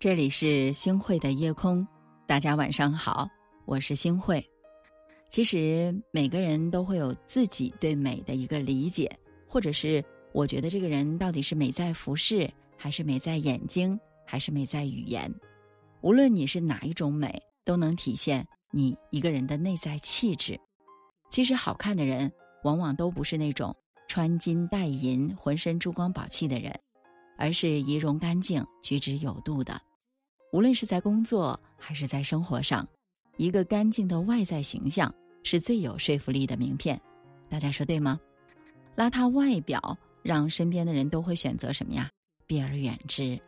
这里是星汇的夜空，大家晚上好，我是星汇。其实每个人都会有自己对美的一个理解，或者是我觉得这个人到底是美在服饰，还是美在眼睛，还是美在语言。无论你是哪一种美，都能体现你一个人的内在气质。其实好看的人，往往都不是那种穿金戴银、浑身珠光宝气的人，而是仪容干净、举止有度的。无论是在工作还是在生活上。一个干净的外在形象是最有说服力的名片，大家说对吗？邋遢外表让身边的人都会选择什么呀？避而远之。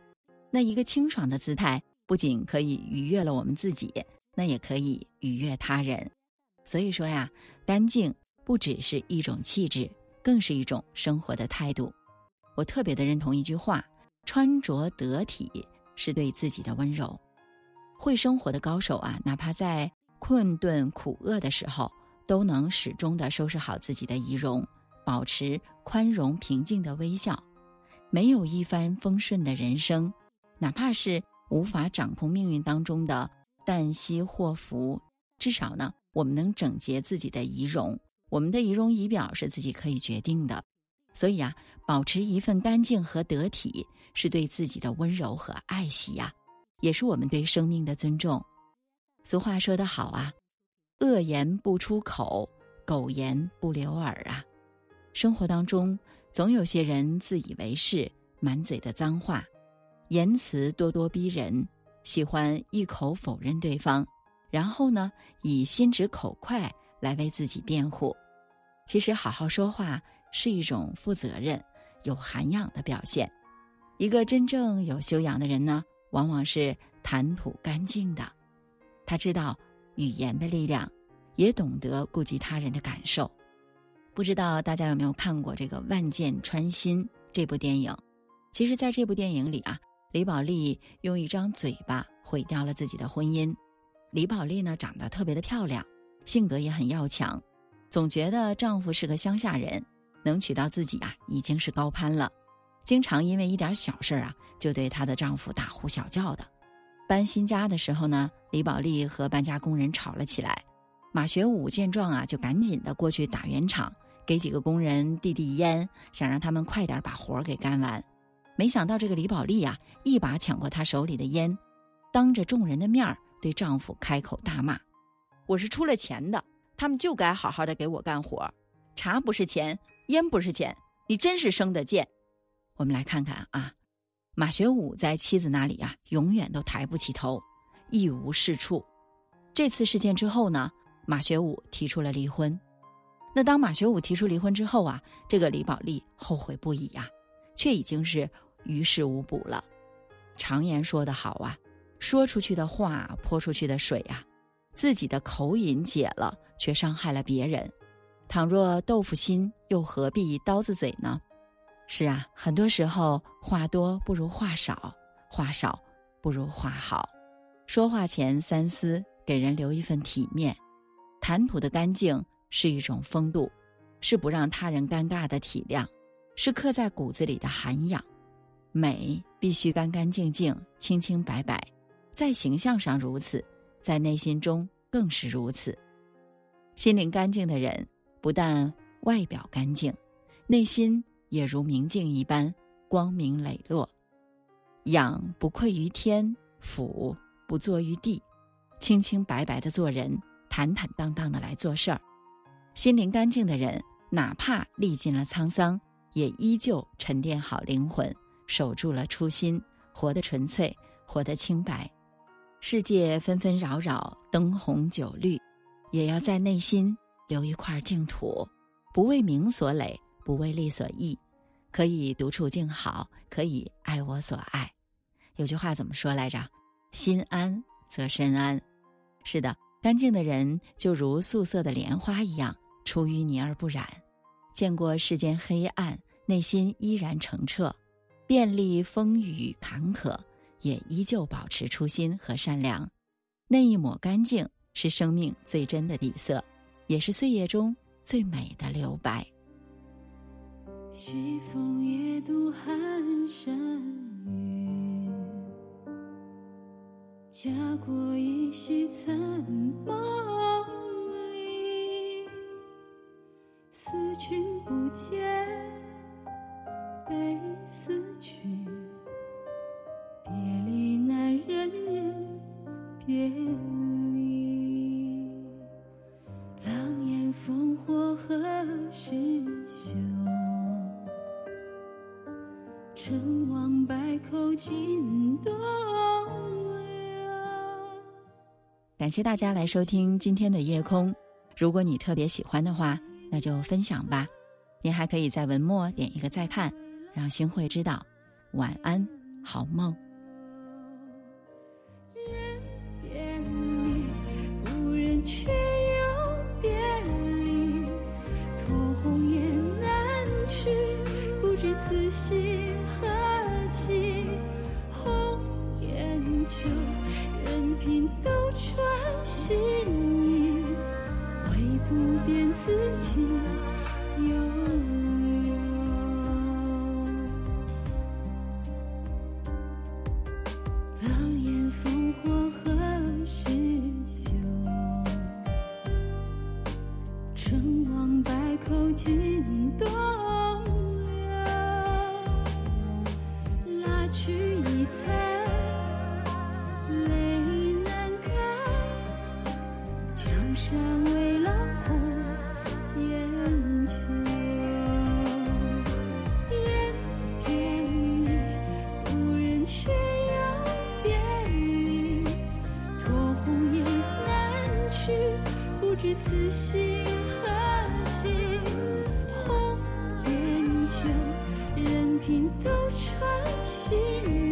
那一个清爽的姿态，不仅可以愉悦了我们自己，那也可以愉悦他人。所以说呀，干净不只是一种气质，更是一种生活的态度。我特别的认同一句话：穿着得体是对自己的温柔。会生活的高手啊，哪怕在困顿苦厄的时候，都能始终的收拾好自己的仪容，保持宽容平静的微笑。没有一帆风顺的人生，哪怕是无法掌控命运当中的旦夕祸福，至少呢，我们能整洁自己的仪容。我们的仪容仪表是自己可以决定的，所以啊，保持一份干净和得体，是对自己的温柔和爱惜呀。也是我们对生命的尊重。俗话说得好啊，“恶言不出口，狗言不留耳”啊。生活当中总有些人自以为是，满嘴的脏话，言辞咄咄逼人，喜欢一口否认对方，然后呢，以心直口快来为自己辩护。其实，好好说话是一种负责任、有涵养的表现。一个真正有修养的人呢。往往是谈吐干净的，他知道语言的力量，也懂得顾及他人的感受。不知道大家有没有看过这个《万箭穿心》这部电影？其实，在这部电影里啊，李宝莉用一张嘴巴毁掉了自己的婚姻。李宝莉呢，长得特别的漂亮，性格也很要强，总觉得丈夫是个乡下人，能娶到自己啊，已经是高攀了。经常因为一点小事啊，就对她的丈夫大呼小叫的。搬新家的时候呢，李宝莉和搬家工人吵了起来。马学武见状啊，就赶紧的过去打圆场，给几个工人递递烟，想让他们快点把活给干完。没想到这个李宝莉啊，一把抢过他手里的烟，当着众人的面对丈夫开口大骂：“我是出了钱的，他们就该好好的给我干活。茶不是钱，烟不是钱，你真是生的贱。”我们来看看啊，马学武在妻子那里啊，永远都抬不起头，一无是处。这次事件之后呢，马学武提出了离婚。那当马学武提出离婚之后啊，这个李宝莉后悔不已呀，却已经是于事无补了。常言说得好啊，说出去的话泼出去的水啊，自己的口瘾解了，却伤害了别人。倘若豆腐心，又何必刀子嘴呢？是啊，很多时候话多不如话少，话少不如话好。说话前三思，给人留一份体面。谈吐的干净是一种风度，是不让他人尴尬的体谅，是刻在骨子里的涵养。美必须干干净净、清清白白，在形象上如此，在内心中更是如此。心灵干净的人，不但外表干净，内心。也如明镜一般光明磊落，仰不愧于天，俯不作于地，清清白白的做人，坦坦荡荡的来做事儿。心灵干净的人，哪怕历尽了沧桑，也依旧沉淀好灵魂，守住了初心，活得纯粹，活得清白。世界纷纷扰扰，灯红酒绿，也要在内心留一块净土，不为名所累。不为利所役，可以独处静好，可以爱我所爱。有句话怎么说来着？心安则身安。是的，干净的人就如素色的莲花一样，出淤泥而不染。见过世间黑暗，内心依然澄澈；遍历风雨坎坷，也依旧保持初心和善良。那一抹干净，是生命最真的底色，也是岁月中最美的留白。西风夜渡寒山雨，家国依稀残梦里，思君不见，悲思君，别离难忍忍别离，狼烟烽火何时感谢大家来收听今天的夜空。如果你特别喜欢的话，那就分享吧。您还可以在文末点一个再看，让星会知道。晚安，好梦。穿新衣会不变此情悠悠狼烟烽火何时休？成王败寇尽东流拉去已残此心何寄红颜旧任凭斗转星